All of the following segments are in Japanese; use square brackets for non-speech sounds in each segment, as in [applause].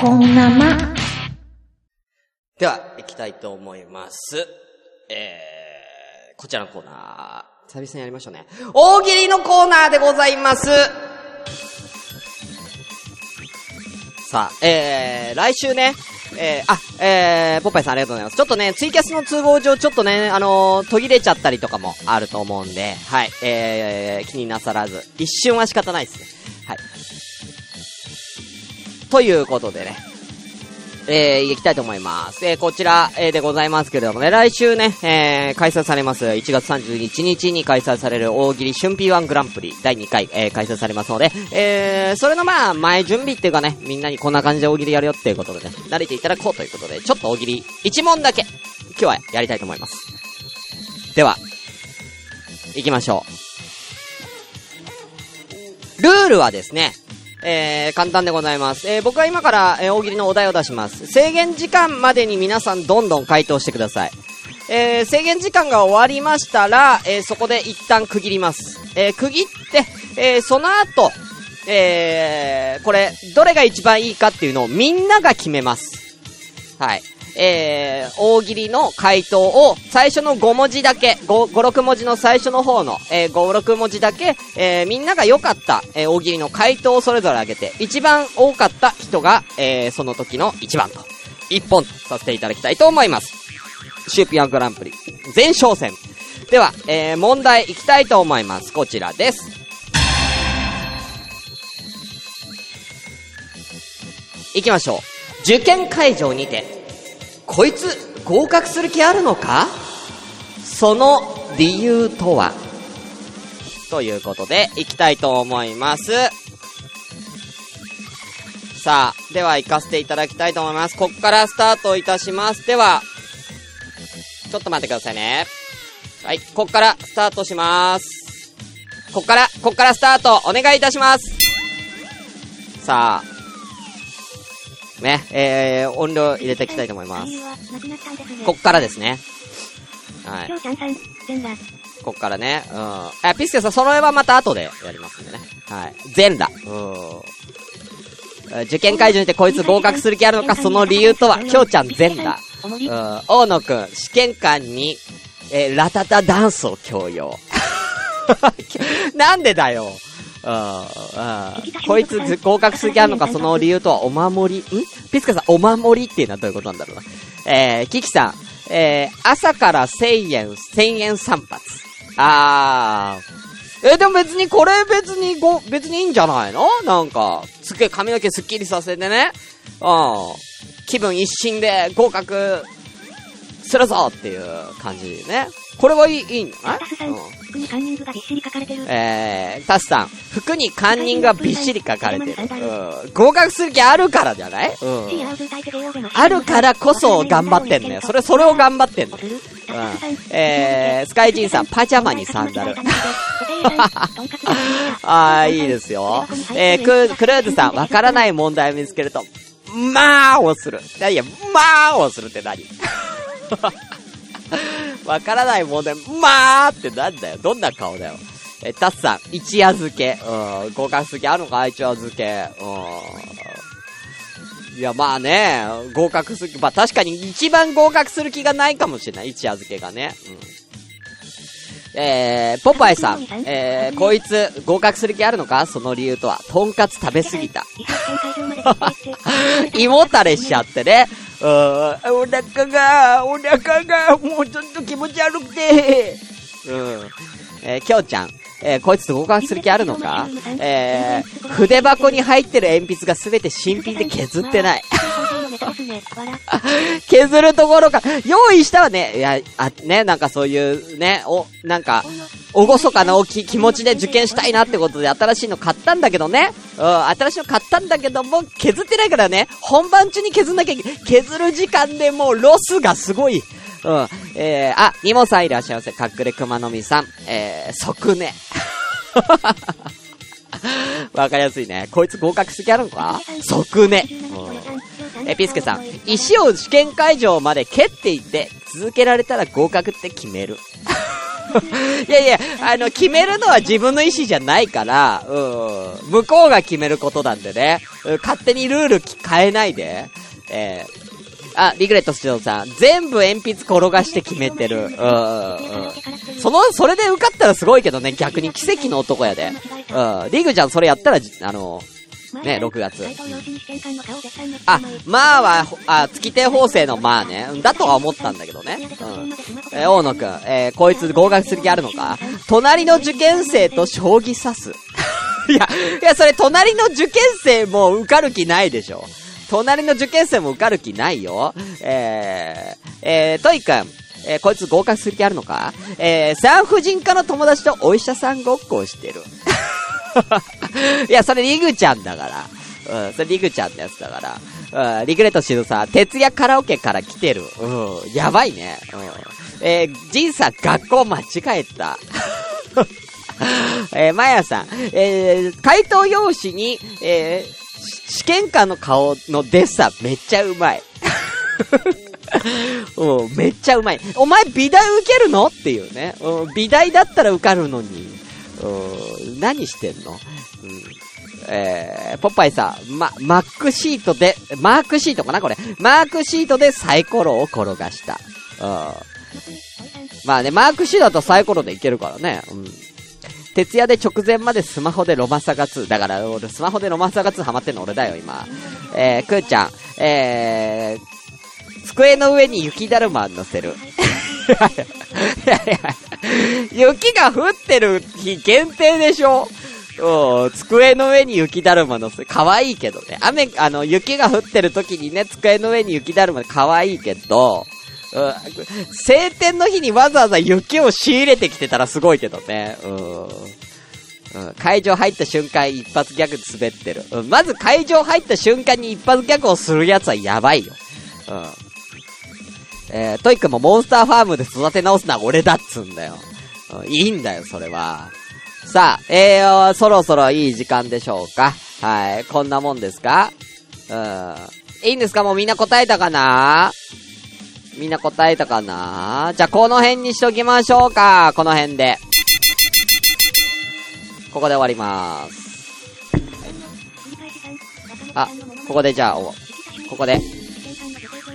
こんなま。では、行きたいと思います。えー、こちらのコーナー、久々にやりましょうね。大喜利のコーナーでございます。さあ、えー、来週ね、えー、あ、えー、ポッパイさんありがとうございます。ちょっとね、ツイキャスの都合上、ちょっとね、あのー途切れちゃったりとかもあると思うんで、はい、えー、気になさらず、一瞬は仕方ないですね。はい。ということでね、えー、行きたいと思います。えー、こちら、えー、でございますけれどもね、来週ね、えー、開催されます、1月31日に開催される大喜利春 P1 グランプリ第2回、えー、開催されますので、えー、それのまあ、前準備っていうかね、みんなにこんな感じで大喜利やるよっていうことでね、慣れていただこうということで、ちょっと大喜利1問だけ、今日はやりたいと思います。では、行きましょう。ルールはですね、えー、簡単でございます。えー、僕は今から、えー、大喜利のお題を出します。制限時間までに皆さんどんどん回答してください。えー、制限時間が終わりましたら、えー、そこで一旦区切ります。えー、区切って、えー、その後、えー、これ、どれが一番いいかっていうのをみんなが決めます。はい。えー、大喜利の回答を最初の5文字だけ、5、5 6文字の最初の方の、えー、5、6文字だけ、えー、みんなが良かった、えー、大喜利の回答をそれぞれ上げて、一番多かった人が、えー、その時の一番と、一本とさせていただきたいと思います。シューピアングランプリ、前哨戦。では、えー、問題いきたいと思います。こちらです。いきましょう。受験会場にて、こいつ合格する気あるのか？その理由とは？ということで、いきたいと思います。さあ、では行かせていただきたいと思います。こっからスタートいたします。では、ちょっと待ってくださいね。はい、こっからスタートします。こっから、こっからスタートお願いいたします。さあ、ね、えー、音量入れていきたいと思います。こっからですね。はい。こっからね。うん。あ、ピスケさん、その絵はまた後でやりますんでね。はい。全裸。うん。受験会場にてこいつ合格する気あるのか、その理由とは、きょうちゃん全裸。う。ん。大野くん、試験官に、えーラタタダンスを強要。[laughs] なんでだよ。こいつ合格する気あるのか、その理由とは、お守り？ん？ピスケさん、お守りっていうのはどういうことなんだろうな。えー、キキさん、えー、朝から1000円、1000円散髪。あー。え、でも別にこれ別にご、別にいいんじゃないの？なんか、すっげえ髪の毛すっきりさせてね。うん。気分一新で合格するぞっていう感じね。これはいい、いいんじゃない？タスさん、うん。服にカンニングがびっしり書かれてる。えー、タスさん、服にカンニングがびっしり書かれてる。うん。合格する気あるからじゃない？うん。あるからこそ頑張ってんのよ。それ、それを頑張ってんのす。るうん。えー、スカイジンさん、パジャマにサンダル。[laughs] あー、いいですよ。えー、ク、クルーズさん、わからない問題を見つけると、まあをする。いやいや、まあをするって何？[laughs] わからない問題、まあってなんだよ。どんな顔だよ。えー、タツさん、一夜漬け。うん、合格する気あるのか一夜漬け。うん。いや、まあね、合格する気、まあ確かに一番合格する気がないかもしれない。一夜漬けがね。うん。えー、ポパイさん、えー、こいつ合格する気あるのか？その理由とは、とんかつ食べ過ぎた。[laughs] 胃もたれしちゃってね。うん、お腹が、お腹が、もうちょっと気持ち悪くて。うん。えー、きょうちゃん。えー、こいつと合格する気あるのか？えー、筆箱に入ってる鉛筆がすべて新品で削ってない。[laughs] 削るところか、用意したわね。いや、あ、ね、なんかそういう、ね、お、なんか、おごそかなおき気持ちで受験したいなってことで新しいの買ったんだけどね。うん、新しいの買ったんだけども、削ってないからね、本番中に削んなきゃいけない。削る時間でもうロスがすごい。うん。えー、あ、ニモさんいらっしゃいませ。かっくれ熊のみさん。えー、即ね。[laughs] わかりやすいね。こいつ合格する気あるのか？即ね。うん。え、ピスケさん。石を試験会場まで蹴っていって、続けられたら合格って決める。[laughs] いやいや、あの、決めるのは自分の意思じゃないから、うん、向こうが決めることなんでね、勝手にルール変えないで、えーあ、リグレットスチョさん、全部鉛筆転がして決めてる。うん、うん、その、それで受かったらすごいけどね、逆に奇跡の男やで。うん、リグちゃんそれやったら、あの、ね6月あ、まあは、あ、月亭法制のまあね、だとは思ったんだけどね。うん。えー大野くん、えーこいつ合格する気あるのか？隣の受験生と将棋指す。[laughs] いや、いや、それ隣の受験生も受かる気ないでしょ。隣の受験生も受かる気ないよ。えー、えー、トイくん、えーこいつ合格する気あるのか？えー、産婦人科の友達とお医者さんごっこをしてる。[laughs] いや、それリグちゃんだから。うん、それリグちゃんのやつだから。うん、リグレットシルさん、徹夜カラオケから来てる。うん、やばいね。うん。えー、ジンさん、学校間違えた。[laughs] えー、マヤさん、えー、回答用紙に、えー、試験官の顔のデッサンめっちゃうまい。[laughs] うん、めっちゃうまい。お前美大受けるの？っていうね。うん、美大だったら受かるのに。うん、何してんの？うん。えー、ポッパイさん、ま、マックシートで、マークシートかなこれ？マークシートでサイコロを転がした。うん。まあね、マークシートだとサイコロでいけるからね。うん。徹夜で直前までスマホでロマサガ2。だから、俺スマホでロマサガ2ハマってんの俺だよ、今。えー、くーちゃん、えー、机の上に雪だるま乗せる。いやいや、雪が降ってる日限定でしょうん、机の上に雪だるま乗せ、可愛いけどね。雨、あの、雪が降ってる時にね、机の上に雪だるま可愛いけど、晴天の日にわざわざ雪を仕入れてきてたらすごいけどね。うん。うん、会場入った瞬間一発ギャグ滑ってる。うん、まず会場入った瞬間に一発ギャグをするやつはやばいよ。うん。えー、トイックもモンスターファームで育て直すのは俺だっつんだよ。うん、いいんだよ、それは。さあ、えー、そろそろいい時間でしょうか。はい、こんなもんですか？うん。いいんですか？もうみんな答えたかな？みんな答えたかな？じゃあ、この辺にしときましょうか。この辺で。ここで終わりまーす。あ、ここでじゃあ、お、ここで、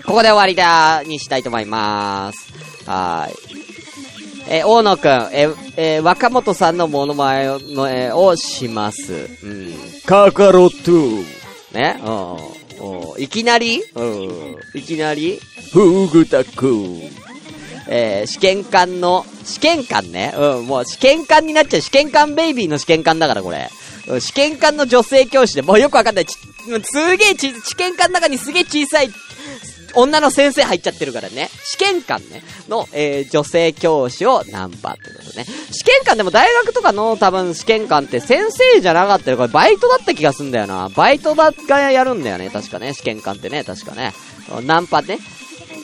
ここで終わりだにしたいと思いまーす。はーい。えー大野くん、えーえー若本さんのモノマネの、えーをします。うん。カカロトゥー。ね？うん。うんいきなり？うん。いきなり？フグタくん。えー試験官の、試験官ね。うん、もう試験官になっちゃう。試験官ベイビーの試験官だから、これ。うん試験官の女性教師で、もうよくわかんない。ちすげえち、試験官の中にすげえ小さい、女の先生入っちゃってるからね。試験官ね。の、えー女性教師をナンパってことね。試験官でも大学とかの多分試験官って先生じゃなかったよ。これバイトだった気がすんだよな。バイトだがやるんだよね。確かね。試験官ってね。確かね。ナンパね。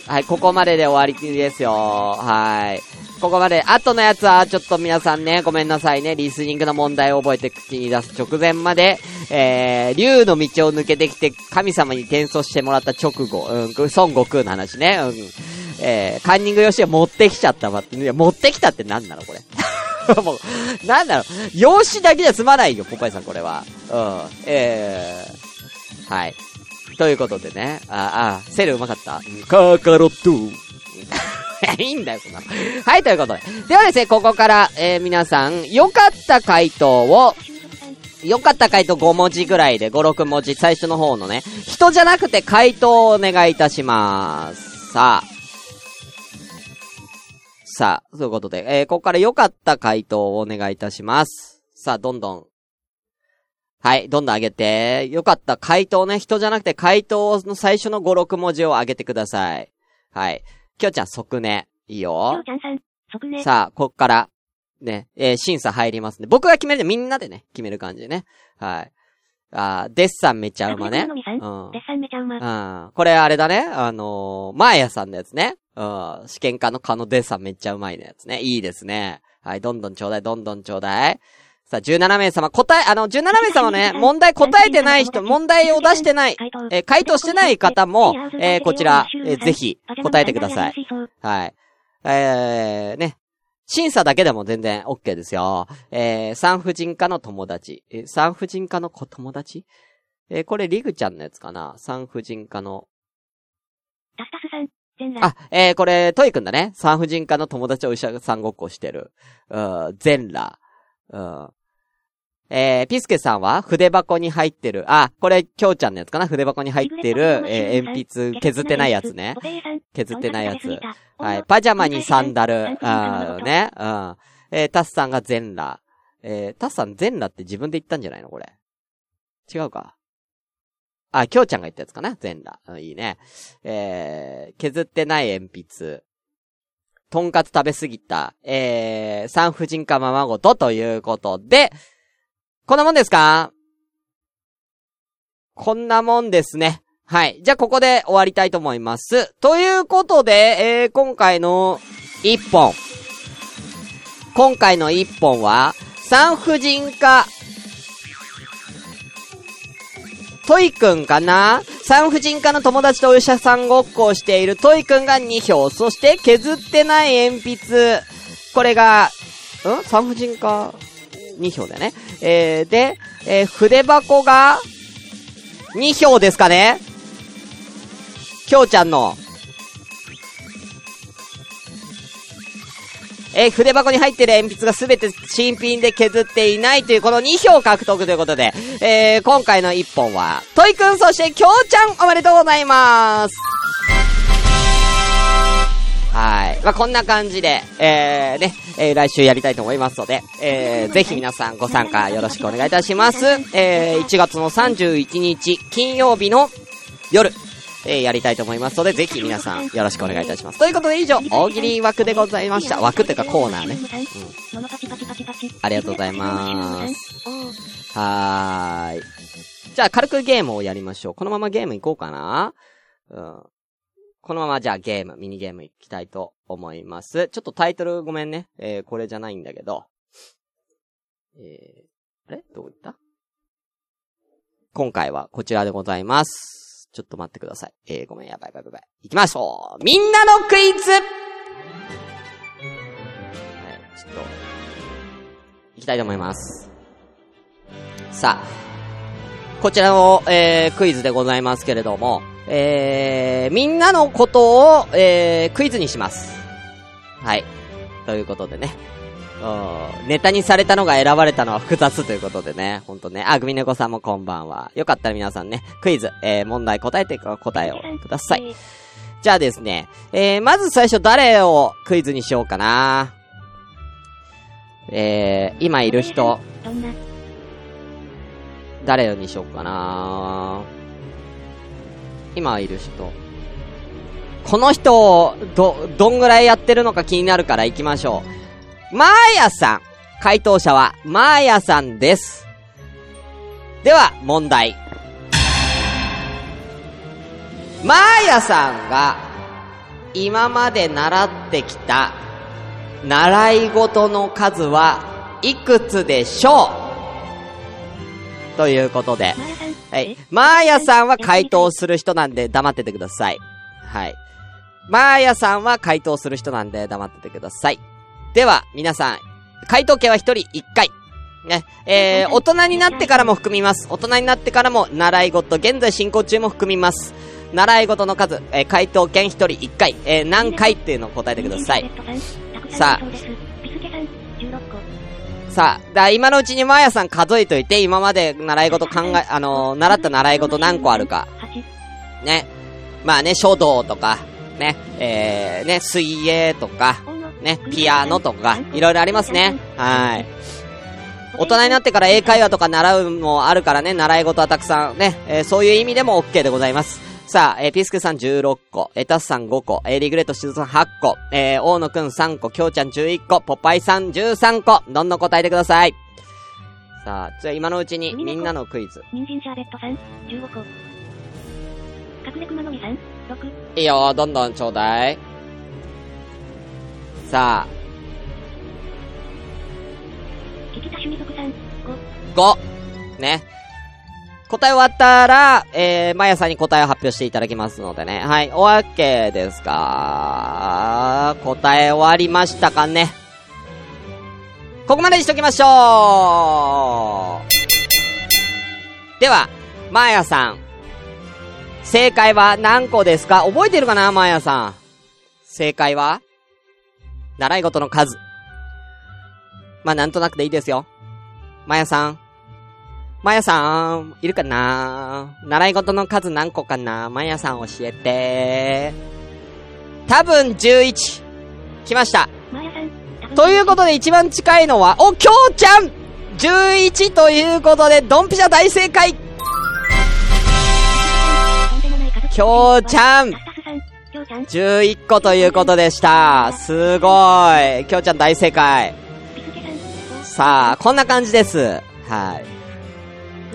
はい、ここまでで終わりですよ。はい。ここまで。後のやつは、ちょっと皆さんね、ごめんなさいね。リスニングの問題を覚えて口に出す直前まで、えー、竜の道を抜けてきて、神様に転送してもらった直後、うん、孫悟空の話ね。うん。えー、カンニングヨシが持ってきちゃったわって。いや、持ってきたって何なのこれ？[laughs] もう、なんだろう。用紙だけじゃ済まないよ、ポパイさん、これは。うん。えー、はい。ということでね。あ、あ、セルうまかった？うんカロット。[laughs] いいんだよ、そんな。はい、ということで。ではですね、ここから、えー、皆さん、良かった回答を、良かった回答5文字ぐらいで、5、6文字、最初の方のね、人じゃなくて回答をお願いいたします。さあ。さあ、そういうことで、えー、ここから良かった回答をお願いいたします。さあ、どんどん。はい、どんどん上げて。良かった回答ね、人じゃなくて回答の最初の5、6文字を上げてください。はい。きょうちゃん、即ね。いいきよょう。ちゃんさん、即ね。さあ、こっから、ね、えー審査入りますね。僕が決めるんで、みんなでね、決める感じでね。はい。あーデッサンめちゃうまね。うん。デッサンめちゃうま。うん。これあれだね。あのー、マーヤさんのやつね。うん。試験家のカノデッサンめっちゃうまいのやつね。いいですね。はい、どんどんちょうだい、どんどんちょうだい。さあ、17名様、答え、あの、17名様ね、[laughs] 問題答えてない人、[laughs] 問題を出してない、回答えー回答してない方も、えーこちら、えーぜひ、答えてください。。はい。えー、ね。審査だけでも全然 OK ですよ。えー、産婦人科の友達。えー、産婦人科の子友達？えー、これリグちゃんのやつかな？産婦人科の。タスタスさん、全裸。あ、えー、これ、トイくんだね。産婦人科の友達お医者さんごっこしてる。うん、全裸。うん。えー、ピスケさんは筆箱に入ってる。あ、これ、きょうちゃんのやつかな？筆箱に入ってる、えー、鉛筆、削ってないやつね。削ってないやつ。はい。パジャマにサンダル。あね。うん。えー、タスさんが全裸。えー、タスさん全裸って自分で言ったんじゃないの？これ。違うか。あ、きょうちゃんが言ったやつかな？全裸。うん、いいね。えー、削ってない鉛筆。とんかつ食べすぎた。えー、産婦人科ままごとということで、こんなもんですか？こんなもんですね。はい。じゃあ、ここで終わりたいと思います。ということで、えー、今回の一本。今回の一本は、産婦人科トイくんかな？産婦人科の友達とお医者さんごっこをしているトイくんが2票。そして削ってない鉛筆。これが、ん？産婦人科？2票だよね。えー、で、えー、筆箱が2票ですかねきょうちゃんの。えー、筆箱に入ってる鉛筆がすべて新品で削っていないというこの2票獲得ということで、えー、今回の1本は、トイくんそしてきょうちゃんおめでとうございますはい。まあ、こんな感じで、えー、ね、えー、来週やりたいと思いますので、えー、ぜひ皆さんご参加よろしくお願いいたします。えー、1月の31日、金曜日の夜、えー、やりたいと思いますので、ぜひ皆さんよろしくお願いいたします。ということで以上、大喜利枠でございました。枠っていうかコーナーね。うん。ありがとうございます。はーい。じゃあ軽くゲームをやりましょう。このままゲーム行こうかな。うん。このままじゃあゲーム、ミニゲーム行きたいと思います。ちょっとタイトルごめんね。えー、これじゃないんだけど。えー、あれ？どういった？今回はこちらでございます。ちょっと待ってください。えー、ごめん、やばいやばいやばい。行きましょうみんなのクイズはい、ちょっと、行きたいと思います。さあ、こちらの、えー、クイズでございますけれども、えー、みんなのことを、えー、クイズにします。はい。ということでね。ネタにされたのが選ばれたのは複雑ということでね、ほんとね。あ、グミネコさんもこんばんは。よかったら皆さんね、クイズ、えー、問題答えて、答えをください。じゃあですね、えー、まず最初誰をクイズにしようかな。えー、今いる人。誰にしようかな。今いる人。この人を、ど、どんぐらいやってるのか気になるから行きましょう。マーヤさん。回答者は、マーヤさんです。では、問題。マーヤさんが、今まで習ってきた、習い事の数はいくつでしょう？ということで。はい。マーヤさんは回答する人なんで黙っててください。はい。マーヤさんは回答する人なんで黙っててください。では、皆さん、回答権は一人一回。ね、えー、大人になってからも含みます。大人になってからも習い事、現在進行中も含みます。習い事の数、えー、回答権一人一回、えー、何回っていうのを答えてください。さあ、さあ、だ今のうちにマーヤさん数えといて、今まで習い事考え、あのー、習った習い事何個あるか。ね。まあね、書道とか、ね、えー、ね、水泳とか、ね、ピアノとか、いろいろありますね。はい。大人になってから英会話とか習うもあるからね、習い事はたくさんね、えー、そういう意味でも OK でございます。さあ、えー、ピスケさん16個、えー、タスさん5個、えー、リグレットシズさん8個、えー、大野くん3個、きょうちゃん11個、ポパイさん13個、どんどん答えてください。さあ、じゃあ今のうちにみんなのクイズ。人参シャーベットさん15個。隠れ熊のみさん6。いいよ、どんどんちょうだい。さあ。5。ね。答え終わったら、えー、まやさんに答えを発表していただきますのでね。はい、おわけですか？答え終わりましたかね？ここまでにしときましょうでは、マーヤさん。正解は何個ですか？覚えてるかなマーヤさん。正解は？習い事の数。まあ、なんとなくでいいですよ。マヤさん。マヤさん、いるかな？習い事の数何個かな？マヤさん教えて。多分11。来ました。ということで一番近いのは、お、きょうちゃん !11 ということで、ドンピシャ大正解きょうちゃんタスタスさん。きょうちゃん。!11 個ということでした。すごい。きょうちゃん大正解。さあ、こんな感じです。はい。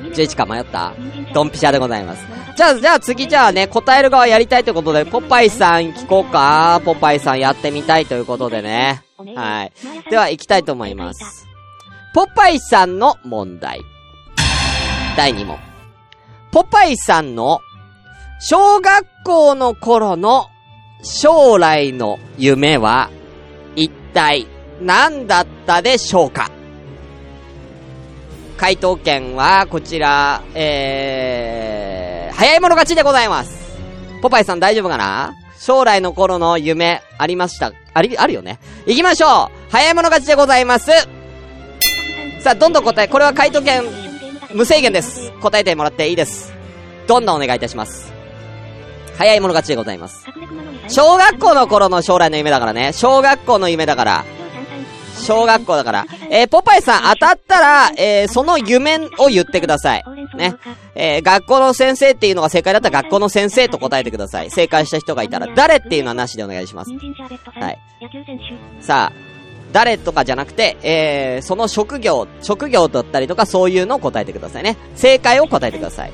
11か迷ったドンピシャでございます。じゃあ、じゃあ次じゃあね、答える側やりたいということで、ポパイさん聞こうか。ポパイさんやってみたいということでね。はい。では、行きたいと思います。ポパイさんの問題。第2問。ポパイさんの、小学校の頃の将来の夢は、一体何だったでしょうか？回答権は、こちら、えー、早い者勝ちでございます。ポパイさん大丈夫かな？将来の頃の夢、ありました？あり、あるよね行きましょう早い者勝ちでございますさあ、どんどん答え、これは回答権、無制限です。答えてもらっていいです。どんどんお願いいたします。早い者勝ちでございます。小学校の頃の将来の夢だからね。小学校の夢だから。小学校だから。えー、ポパイさん当たったら、えー、その夢を言ってください。ね。えー、学校の先生っていうのが正解だったら学校の先生と答えてください。正解した人がいたら、誰っていうのはなしでお願いします。はい。さあ、誰とかじゃなくて、えー、その職業、職業だったりとかそういうのを答えてくださいね。正解を答えてください。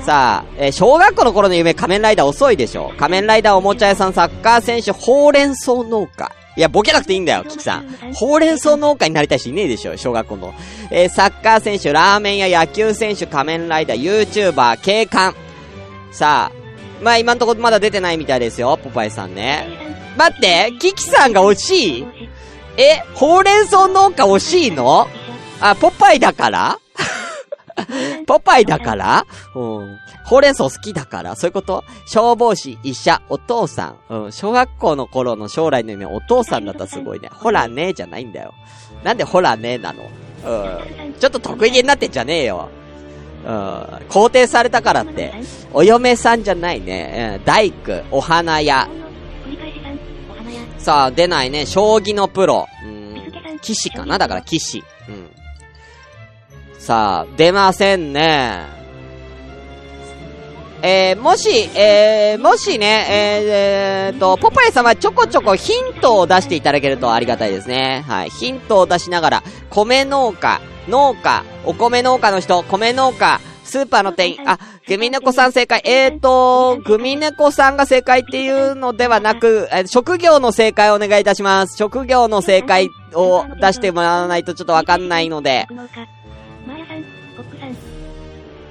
さあ、えー小学校の頃の夢、仮面ライダー遅いでしょ。仮面ライダー、おもちゃ屋さん、サッカー選手、ほうれん草農家。いや、ボケなくていいんだよ、キキさん。ほうれん草農家になりたい人いねえでしょ、小学校の。えーサッカー選手、ラーメンや野球選手、仮面ライダー、YouTuber、警官。さあ、まあ今んとこまだ出てないみたいですよ、ポパイさんね。待って、キキさんが惜しい？え、ほうれん草農家惜しいの？あ、ポパイだから？ポパイだから？うん。ほうれん草好きだから？そういうこと？消防士、医者、お父さん。うん。小学校の頃の将来の夢、お父さんだったらすごいね。ほらねじゃないんだよ。なんでほらねなの？うん。ちょっと得意げになってんじゃねえよ。うん。肯定されたからって。お嫁さんじゃないね。うん。大工、お花屋。さあ、出ないね。将棋のプロ。うん。騎士かな？だから騎士。うん。さあ、出ませんね。えー、もし、えー、もしね、えー、えーと、ポパイさんはちょこちょこヒントを出していただけるとありがたいですね。はい。ヒントを出しながら、米農家、農家、お米農家の人、米農家、スーパーの店員、あ、グミネコさん正解。えーと、グミネコさんが正解っていうのではなく、えー職業の正解をお願いいたします。職業の正解を出してもらわないとちょっとわかんないので、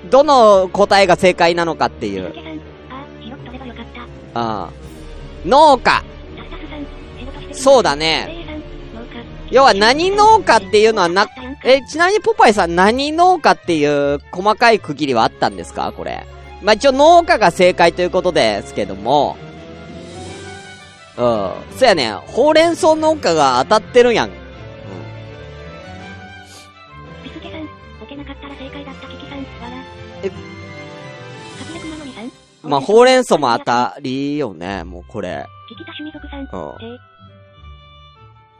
どの答えが正解なのかっていう。あ。あ農家。そうだね。要は何農家っていうのはな、え、ちなみにポパイさん何農家っていう細かい区切りはあったんですか？これ。まあ、一応農家が正解ということですけども。うん。そうやね。ほうれん草農家が当たってるやん。まあ、ほうれん草も当たりよね。もうこれ。キキタ趣味族さん。うん。え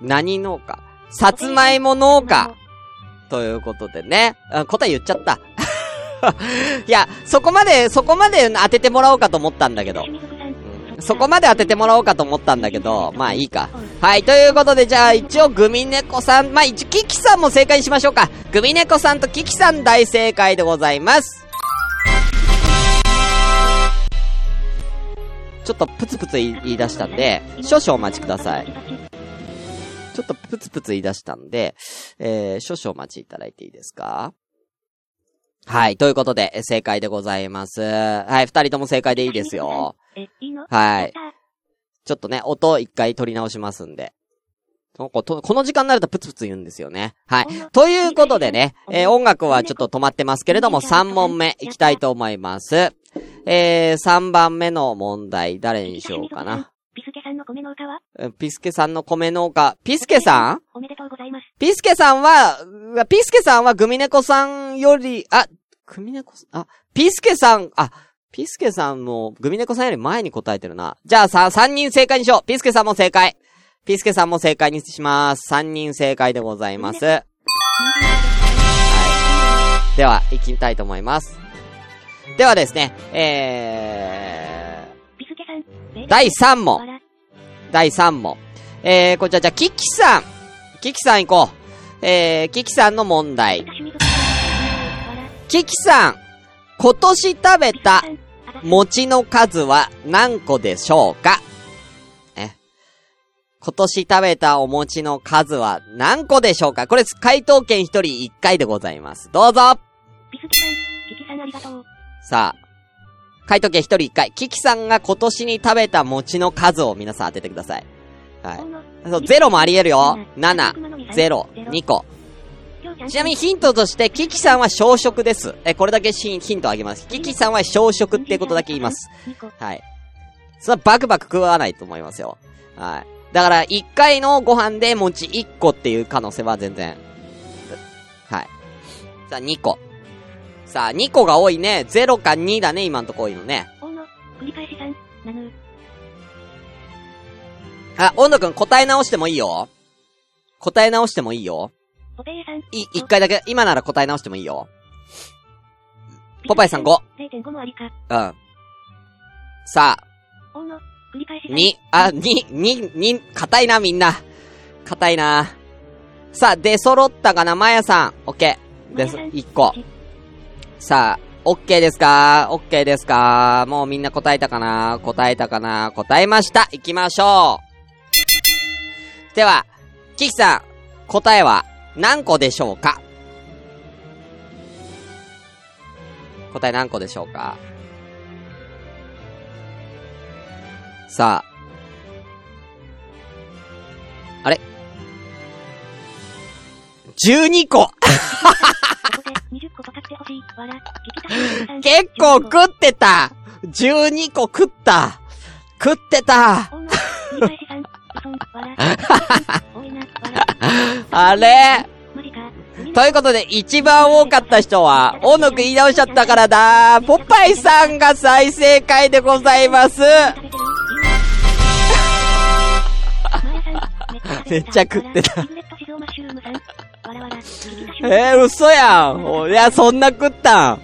何農家？さつまいも農家ということでね。あ答え言っちゃった。[laughs] いや、そこまで、そこまで当ててもらおうかと思ったんだけど。そこまで当ててもらおうかと思ったんだけど、まあいいか。はい、ということで、じゃあ一応グミネコさん、まあ一応キキさんも正解にしましょうか。グミネコさんとキキさん大正解でございます。ちょっとプツプツ言い出したんで、少々お待ちください。ちょっとプツプツ言い出したんで、えー、少々お待ちいただいていいですか？はい、ということで、正解でございます。はい、二人とも正解でいいですよ。はいちょっとね、音一回取り直しますんで。この時間になるとプツプツ言うんですよね。はい。ということでね、えー音楽はちょっと止まってますけれども、3問目いきたいと思います。えー、3番目の問題、誰にしようかな？ピスケさんの米農家は？えピスケさんの米農家、ピスケさん？おめでとうございます。ピスケさんは、ピスケさんはグミネコさんより、あ、グミネコさん、あ、ピスケさん、あ、ピスケさんもグミネコさんより前に答えてるな。じゃあさ、3人正解にしよう。ピスケさんも正解。ピスケさんも正解にします。3人正解でございます。はい。では、行きたいと思います。ではですね、え。ー、第3問。第3問。えー、こちら、じゃあ、キキさん。キキさん行こう。えー、キキさんの問題。キキさん、今年食べた餅の数は何個でしょうか？え？今年食べたお餅の数は何個でしょうか？これ、回答権1人1回でございます。どうぞピスケさん。キキさんありがとう。さあ、回答権1人1回。キキさんが今年に食べた餅の数を皆さん当ててください。はいそう、ゼロもあり得るよ。7、0、2個。ちなみにヒントとして、キキさんは小食です。え、これだけヒヒントあげます。キキさんは小食ってことだけ言います。。2個。はい。それはバクバク食わないと思いますよ。はい。だから、1回のご飯で餅1個っていう可能性は全然。はい。さあ、2個。さあ、2個が多いね。0か2だね、今んとこ多いのね。ほんの繰り返しさん。なぬ。あ、温度くん答え直してもいいよ。答え直してもいいよ。ポペイさん。い、1回だけ、今なら答え直してもいいよ。ポパイさん5。0.5もありか。うん。さあ、ほんの繰り返しあ、に、に、に、硬いな、みんな。硬いな。さあ、出揃ったかな、まやさん。オッケー。で、まやさん1個。さあ、オッケーですか？オッケーですか？もうみんな答えたかな？答えたかな？答えました。行きましょう。では、キキさん、答えは何個でしょうか？答え何個でしょうか？さあ。あれ ?12 個。[laughs] ここで20個とかってほしい。わら。キキさん。結構食ってた !12 個食った。食ってた。あれ？ということで、一番多かった人は、音楽言い直しちゃったからだ。ポパイさんが再正解でございます。めっちゃ食ってたえー、嘘やんおいや、そんな食ったん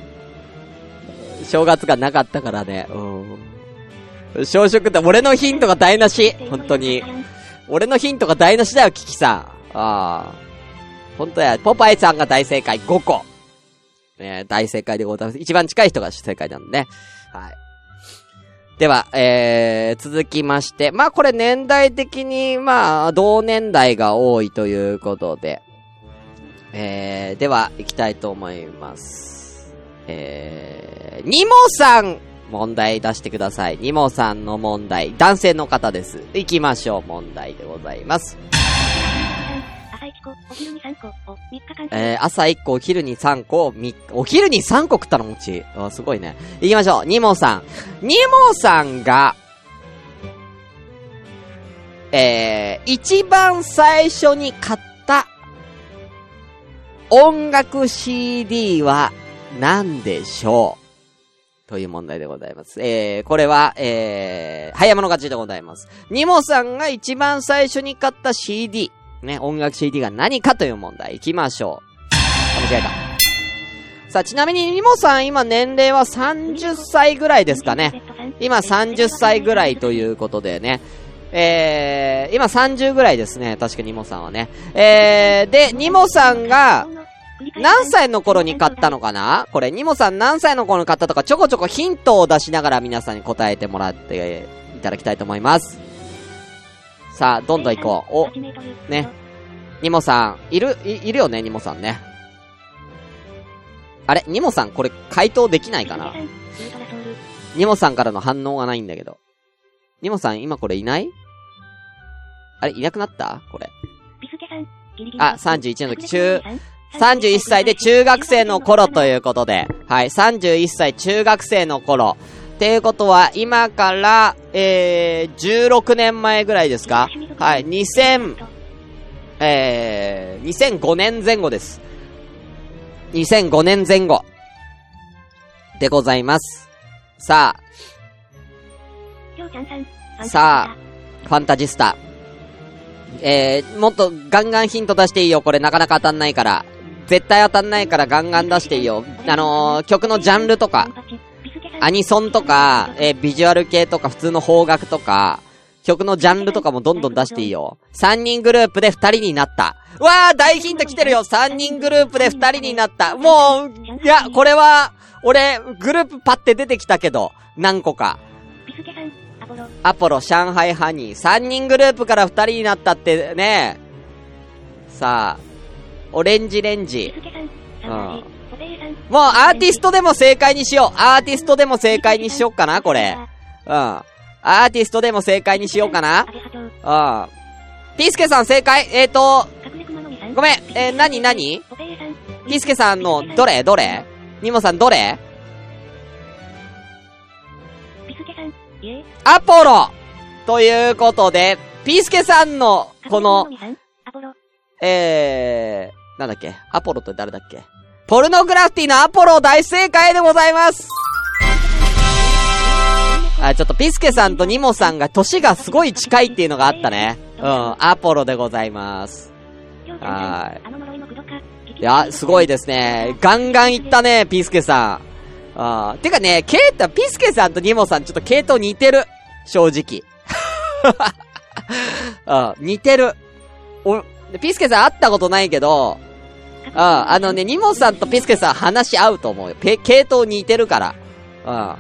正月がなかったからね。うん。小食って、俺のヒントが台無し本当に。俺のヒントが台無しだよ、キキさん。ああ。本当や、ポパイさんが大正解5個。ね大正解でございます。一番近い人が正解なんでね。はい。では、えー、続きまして。まあこれ年代的に、まあ、同年代が多いということで。えー、では、行きたいと思います。えー、ニモさん問題出してください。ニモさんの問題。男性の方です。行きましょう。問題でございます。朝一個、お昼に3個、を3日間。えー、朝1個、お昼に3個、み、お昼に3個食ったの餅。あ、すごいね。行きましょう。ニモさん。ニモさんが、えー、一番最初に買った音楽 CD は何でしょう？という問題でございます。えー、これは、えー、早物勝ちでございます。ニモさんが一番最初に買った CD、ね、音楽 CD が何かという問題。行きましょう。間違えた。さあ、ちなみに、ニモさん今年齢は30歳ぐらいですかね。今30歳ぐらいということでね。えー、今30ぐらいですね。確かニモさんはね。えー、で、ニモさんが、何歳の頃に買ったのかな？これ、ニモさん何歳の頃に買ったとか、ちょこちょこヒントを出しながら皆さんに答えてもらっていただきたいと思います。さあ、どんどん行こう。お、ね。ニモさん、いる、い、いるよね、ニモさんね。あれ？ニモさん、これ回答できないかな？ニモさんからの反応がないんだけど。ニモさん、今これいない？あれいなくなった？これ。あ、31の時、中、31歳で中学生の頃ということで、はい、31歳中学生の頃。っていうことは、今から、えー、16年前ぐらいですか？はい、2000、えー、2005年前後です。2005年前後。でございます。さ。あ、さあ、ファンタジスタ。えー、もっとガンガンヒント出していいよ。これなかなか当たんないから。絶対当たんないからガンガン出していいよ。あのー、曲のジャンルとか、アニソンとか、えービジュアル系とか、普通の邦楽とか、曲のジャンルとかもどんどん出していいよ。3人グループで2人になった。わー大ヒント来てるよ !3 人グループで2人になった。もう、いや、これは、俺、グループパって出てきたけど、何個か。アポロ、上海ハニー、3人グループから2人になったってね。さあ、オレンジレンビジ。スケさん。もうアーティストでも正解にしよう。アーティストでも正解にしよっかな、これ。うん。アーティストでも正解にしようかなうん。ピースケさん正解？えーと。ごめん、えー、なになに。ピースケさんの、どれ？どれ？ニモさんどれ？アポロということで、ピースケさんの、このえー、なんだっけ？アポロって誰だっけ？ポルノグラフィティのアポロ大正解でございますあ、ちょっとピスケさんとニモさんが年がすごい近いっていうのがあったね。うん、アポロでございます。はい。いや、すごいですね。ガンガンいったね、ピスケさん。あーてかね、ケイタ、ピスケさんとニモさんちょっと系統似てる。正直。あ [laughs] 似てる。お、ピスケさん会ったことないけど、ああのね、ニモさんとピスケさん話し合うと思うよ。ペ、系統似てるから。うん。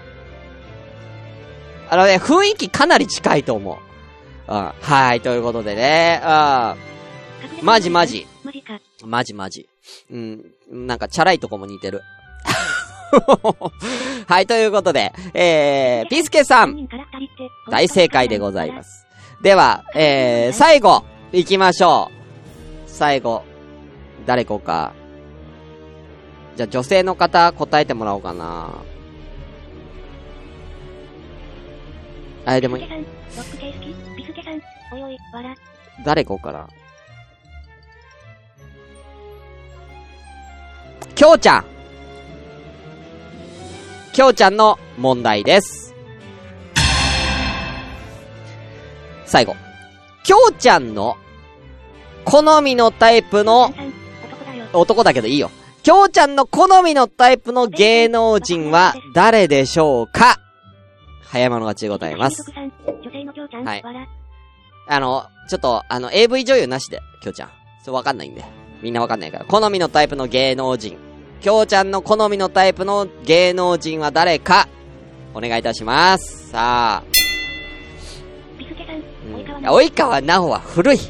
あのね、雰囲気かなり近いと思う。うん。はい、ということでね。うん。マジマジ。マジマジ。うん。なんか、チャラいとこも似てる。[laughs] [laughs] はい、ということで、えー、ピスケさん、大正解でございま。す。では、えー、最後、行きましょう。最後、誰こうか。じゃあ、女性の方、答えてもらおうかな。あ、でも、いい、誰こうかな。きょうちゃん。きょうちゃんの問題です。最後。きょうちゃんの好みのタイプの男だけどいいよ。きょうちゃんの好みのタイプの芸能人は誰でしょうか？早物勝ちでございます。はい。あの、ちょっと、あの、AV 女優なしで、きょうちゃん。そう、わかんないんで。みんなわかんないから。好みのタイプの芸能人。きょうちゃんの好みのタイプの芸能人は誰かお願いいたします。さあ。ビスケさん、うん及川奈穂は古い。振り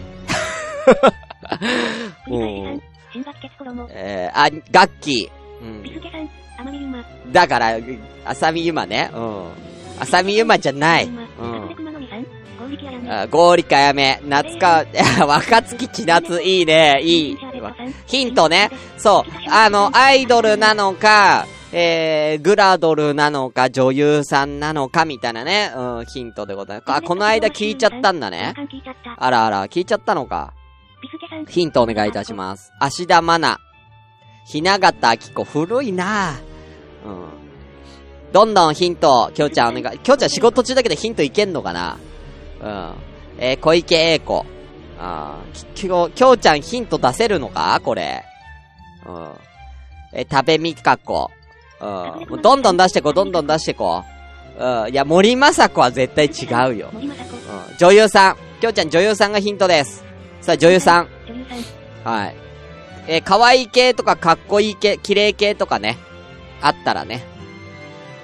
返りさん、新学決衣。えー、あ、ガッキー。だから、浅見ゆまね。うん。浅見ゆまじゃない。うん。合力あやめ。夏川、[laughs] 若月千夏、いいね、いい。ヒントね。そう。あの、アイドルなのか、えー、グラドルなのか、女優さんなのか、みたいなね、うん、ヒントでございます。あ、この間聞いちゃったんだね。あらあら、聞いちゃったのか。ヒントお願いいたします。芦田愛菜。ひながたあきこ、古いなぁうん。どんどんヒント、きょうちゃんお願い。きょうちゃん仕事中だけどヒントいけんのかなうん。えー、小池栄子。あーき、きょ、きょうちゃんヒント出せるのか？これ。うん。え、食べみかこ。うん。もうどんどん出してこ、どんどん出してこ。うん。いや、森まさこは絶対違うよ。うん。女優さん。きょうちゃん女優さんがヒントです。さあ、女優さん。女優さん、はい。えー可愛い系とかかっこいい系、綺麗系とかね。あったらね。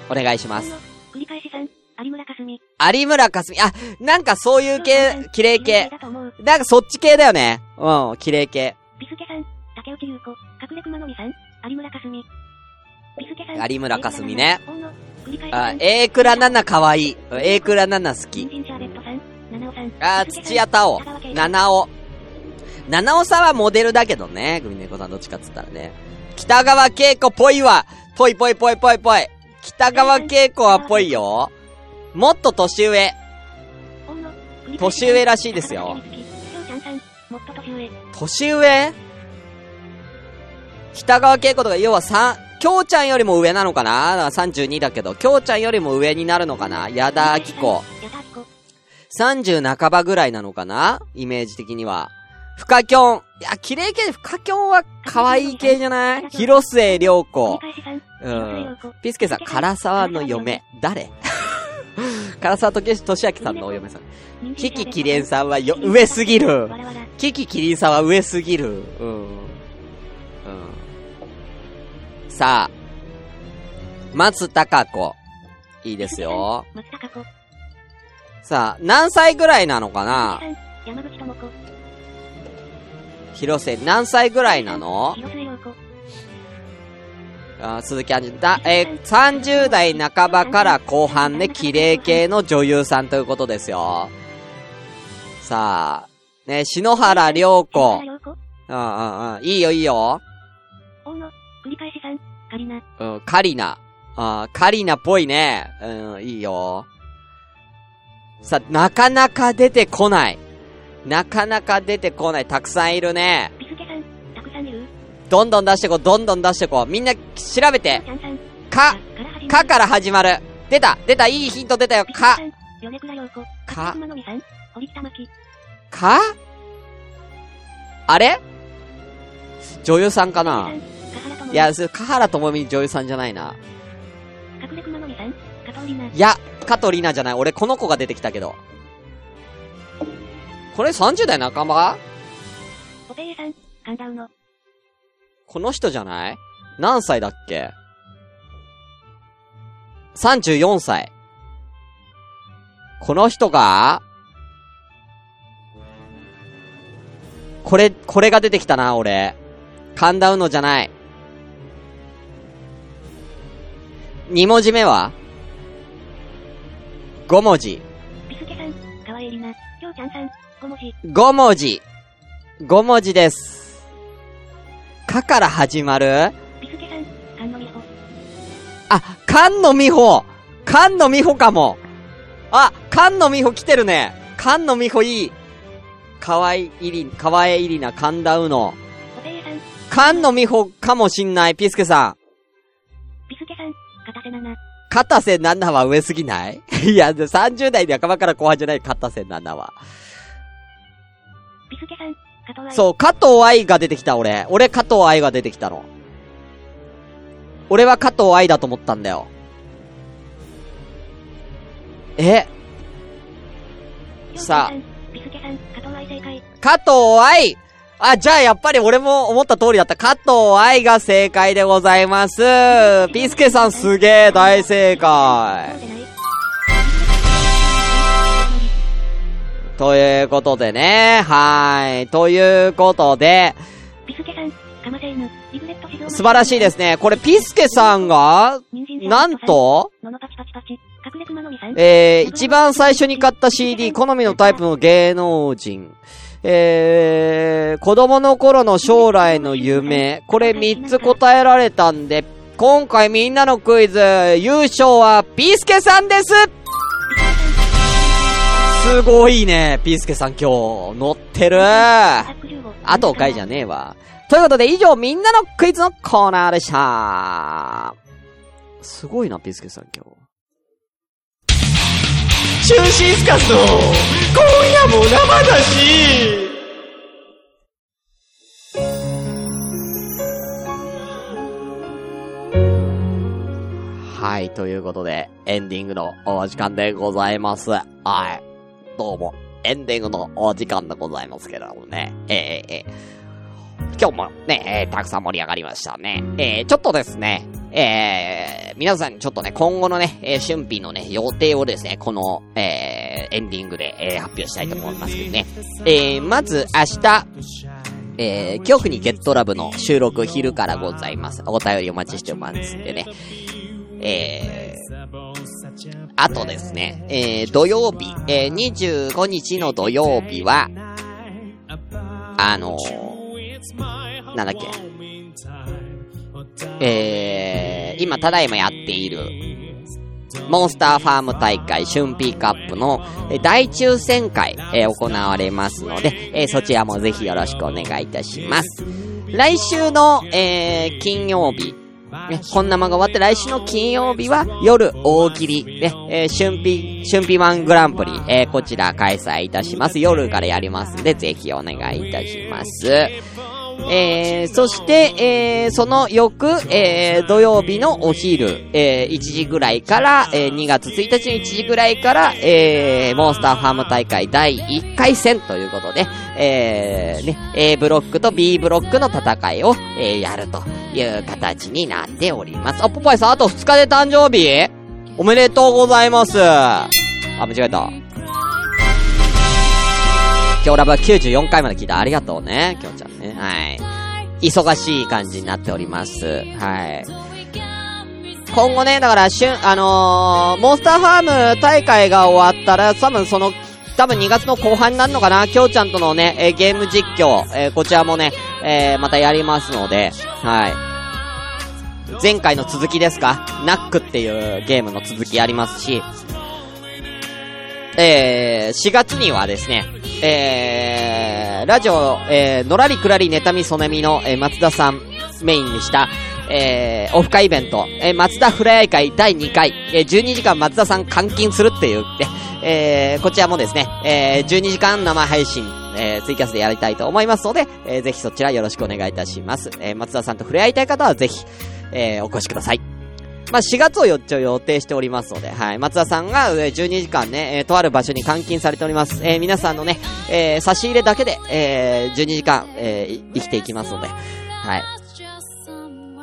お願いします。繰り返しさん、有村架純。有村架純。あ、なんかそういう系、綺麗系。なんかそっち系だよね。うん、綺麗系。ビスケさん、竹内優子、隠れ熊のみさん、有村架純。ビスケさん、有村架純ね。あさん、、エイクラナナ可愛い。エイクラナナ好き。あ、土屋太鳳。七尾。七尾さんはモデルだけどね。グミネコさんどっちかっつったらね。北川景子ぽいわ。ぽいぽいぽいぽいぽい。北川景子はぽいよ。もっと年上。年上らしいですよ。年上？北川景子とか、要は3、京ちゃんよりも上なのかな？だから32だけど、京ちゃんよりも上になるのかな？矢田明子。30半ばぐらいなのかな？イメージ的には。フカキョン。いや、綺麗系、フカキョンは可愛い系じゃない？広末涼子。うん。ピスケさん、唐沢の嫁。誰？[laughs] 唐沢とし、としあきさんのお嫁さん。キキキリンさんはよ、上すぎる。キキキリンさんは上すぎる。うん。うん。さあ。松高子。いいですよ。さあ、何歳ぐらいなのかな？広瀬、何歳ぐらいなの？あ鈴木杏樹、だ、えー、30代半ばから後半で綺麗系の女優さんということですよ。さあ、ね、篠原涼子。うんうんうん。いいよいいよ。大野、繰り返しさん、カリナ。うん、カリナ。あカリナっぽいね。うん、いいよ。さ、なかなか出てこない。なかなか出てこない。たくさんいるね。どんどん出してこう、どんどん出してこう。みんな調べて。か、かから始まる。出た出たいいヒント出たよ。か。か。か？あれ？女優さんかな？いや、それ、かはらともみ女優さんじゃないな。いや、加藤里奈じゃない。俺、この子が出てきたけど。これ30代半ばポペイさん、カンダウの。この人じゃない？何歳だっけ ?34 歳。この人が？これ、これが出てきたな、俺。カンダウノじゃない。二文字目は？五文字。五文字。五文字です。かから始まる？あ、菅野美穂菅野美穂かも。あ、菅野美穂来てるね。菅野美穂いい。かわいいり、かわいいりな、神田うの。菅野美穂かもしんない、ピスケさん。ピスケさん、片瀬七。片瀬七は上すぎない？[laughs] いや、30代で赤間から後半じゃない、片瀬七は。ピスケさん。そう、加藤愛が出てきた、俺。俺、加藤愛が出てきたの。俺は加藤愛だと思ったんだよ。え？さあ。加藤愛正解。加藤愛あ、じゃあやっぱり俺も思った通りだった。加藤愛が正解でございます。ピスケさんすげえ大正解。ということでね、はい。ということで、ピスケさん、かませぬ、リグレット素晴らしいですね。これピスケさんが、なんと、えー、一番最初に買った CD、好みのタイプの芸能人。えー、子供の頃の将来の夢。これ3つ答えられたんで、今回みんなのクイズ、優勝はピースケさんですすごいね、ピースケさん今日、乗ってるあと回じゃねえわ。ということで以上みんなのクイズのコーナーでした。すごいな、ピースケさん今日。中心スカスの今夜も生だしはい、ということで、エンディングのお時間でございます。はい。どうも、エンディングのお時間でございますけれどもね。えー、えー、今日もね、えー、たくさん盛り上がりましたね。えー、ちょっとですね、えー、皆さんにちょっとね、今後のね、えー、春季のね、予定をですね、この、えー、エンディングで、えー、発表したいと思いますけどね。えー、まず、明日、えー、恐怖にゲットラブの収録昼からございます。お便りお待ちしておりますんでね。えー、あとですね、えー、土曜日、えー、25日の土曜日は、あのなんだっけ、えー、今ただいまやっている、モンスターファーム大会春ピーカップの大抽選会、えー、行われますので、えー、そちらもぜひよろしくお願いいたします。来週の、えー、金曜日、ね、こんな間が終わって来週の金曜日は夜大喜利、ね、えー、春辟、春辟ワングランプリ、えー、こちら開催いたします。夜からやりますんで、ぜひお願いいたします。えー、そして、えー、その翌、えー、土曜日のお昼、えー、1時ぐらいから、えー、2月1日の1時ぐらいから、えー、モンスターファーム大会第1回戦ということで、えー、ね、A ブロックと B ブロックの戦いを、えー、やるという形になっております。あ、ポパイさん、あと2日で誕生日？おめでとうございます。あ、間違えた。今日ラブは94回まで聞いた。ありがとうね、きょうちゃん。はい。忙しい感じになっております。はい。今後ね、だから、しゅん、あのー、モンスターファーム大会が終わったら、多分その、多分2月の後半になるのかな、きょうちゃんとのね、えゲーム実況、えー、こちらもね、えー、またやりますので、はい。前回の続きですか？ナックっていうゲームの続きありますし、えー、4月にはですね、えー、ラジオ、えー、のらりくらり妬みそねみの、えー、松田さんメインにした、えー、オフ会イベント、えー、松田ふれあい会第2回、えー、12時間松田さん監禁するっていう、えー、こちらもですね、えー、12時間生配信、えー、ツイキャスでやりたいと思いますので、えー、ぜひそちらよろしくお願いいたします。えー、松田さんと触れ合いたい方はぜひ、えー、お越しください。まあ、4月を予定しておりますので、はい。松田さんがえ12時間ね、え、とある場所に監禁されております。えー、皆さんのね、えー、差し入れだけで、えー、12時間、え、生きていきますので、はい。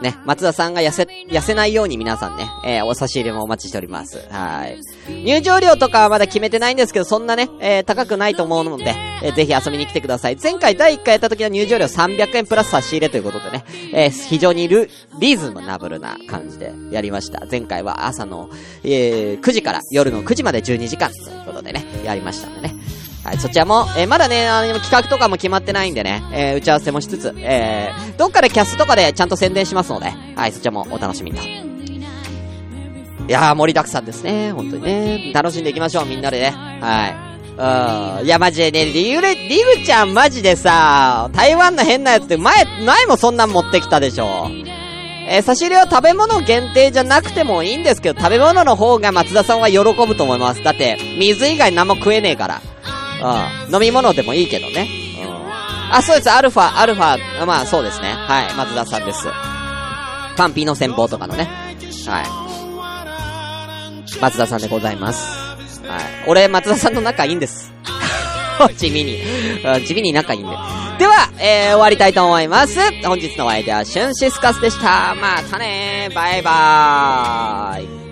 ね、松田さんが痩せ、痩せないように皆さんね、えー、お差し入れもお待ちしております。はい。入場料とかはまだ決めてないんですけど、そんなね、えー、高くないと思うので、えー、ぜひ遊びに来てください。前回第1回やった時の入場料300円プラス差し入れということでね、えー、非常にル、リーズナブルな感じでやりました。前回は朝の、えー、9時から夜の9時まで12時間ということでね、やりましたんでね。はい、そちらも、えー、まだね、あの、企画とかも決まってないんでね、えー、打ち合わせもしつつ、えー、どっかでキャストとかでちゃんと宣伝しますので、はい、そちらもお楽しみと。いやー、盛りだくさんですね、本当にね。楽しんでいきましょう、みんなでね。はい。うん。いや、マジでね、リグレ、リグちゃんマジでさ、台湾の変なやつって前、前もそんなん持ってきたでしょ。えー、差し入れは食べ物限定じゃなくてもいいんですけど、食べ物の方が松田さんは喜ぶと思います。だって、水以外何も食えねえから。うん。飲み物でもいいけどね。うん。あ、そうです。アルファ、アルファ、まあそうですね。はい。松田さんです。パンピーの戦法とかのね。はい。松田さんでございます。はい。俺、松田さんの仲いいんです。[laughs] 地味に。地味に仲いいんで。では、えー、終わりたいと思います。本日のお相手はシュンシスカスでした。またねバイバーイ。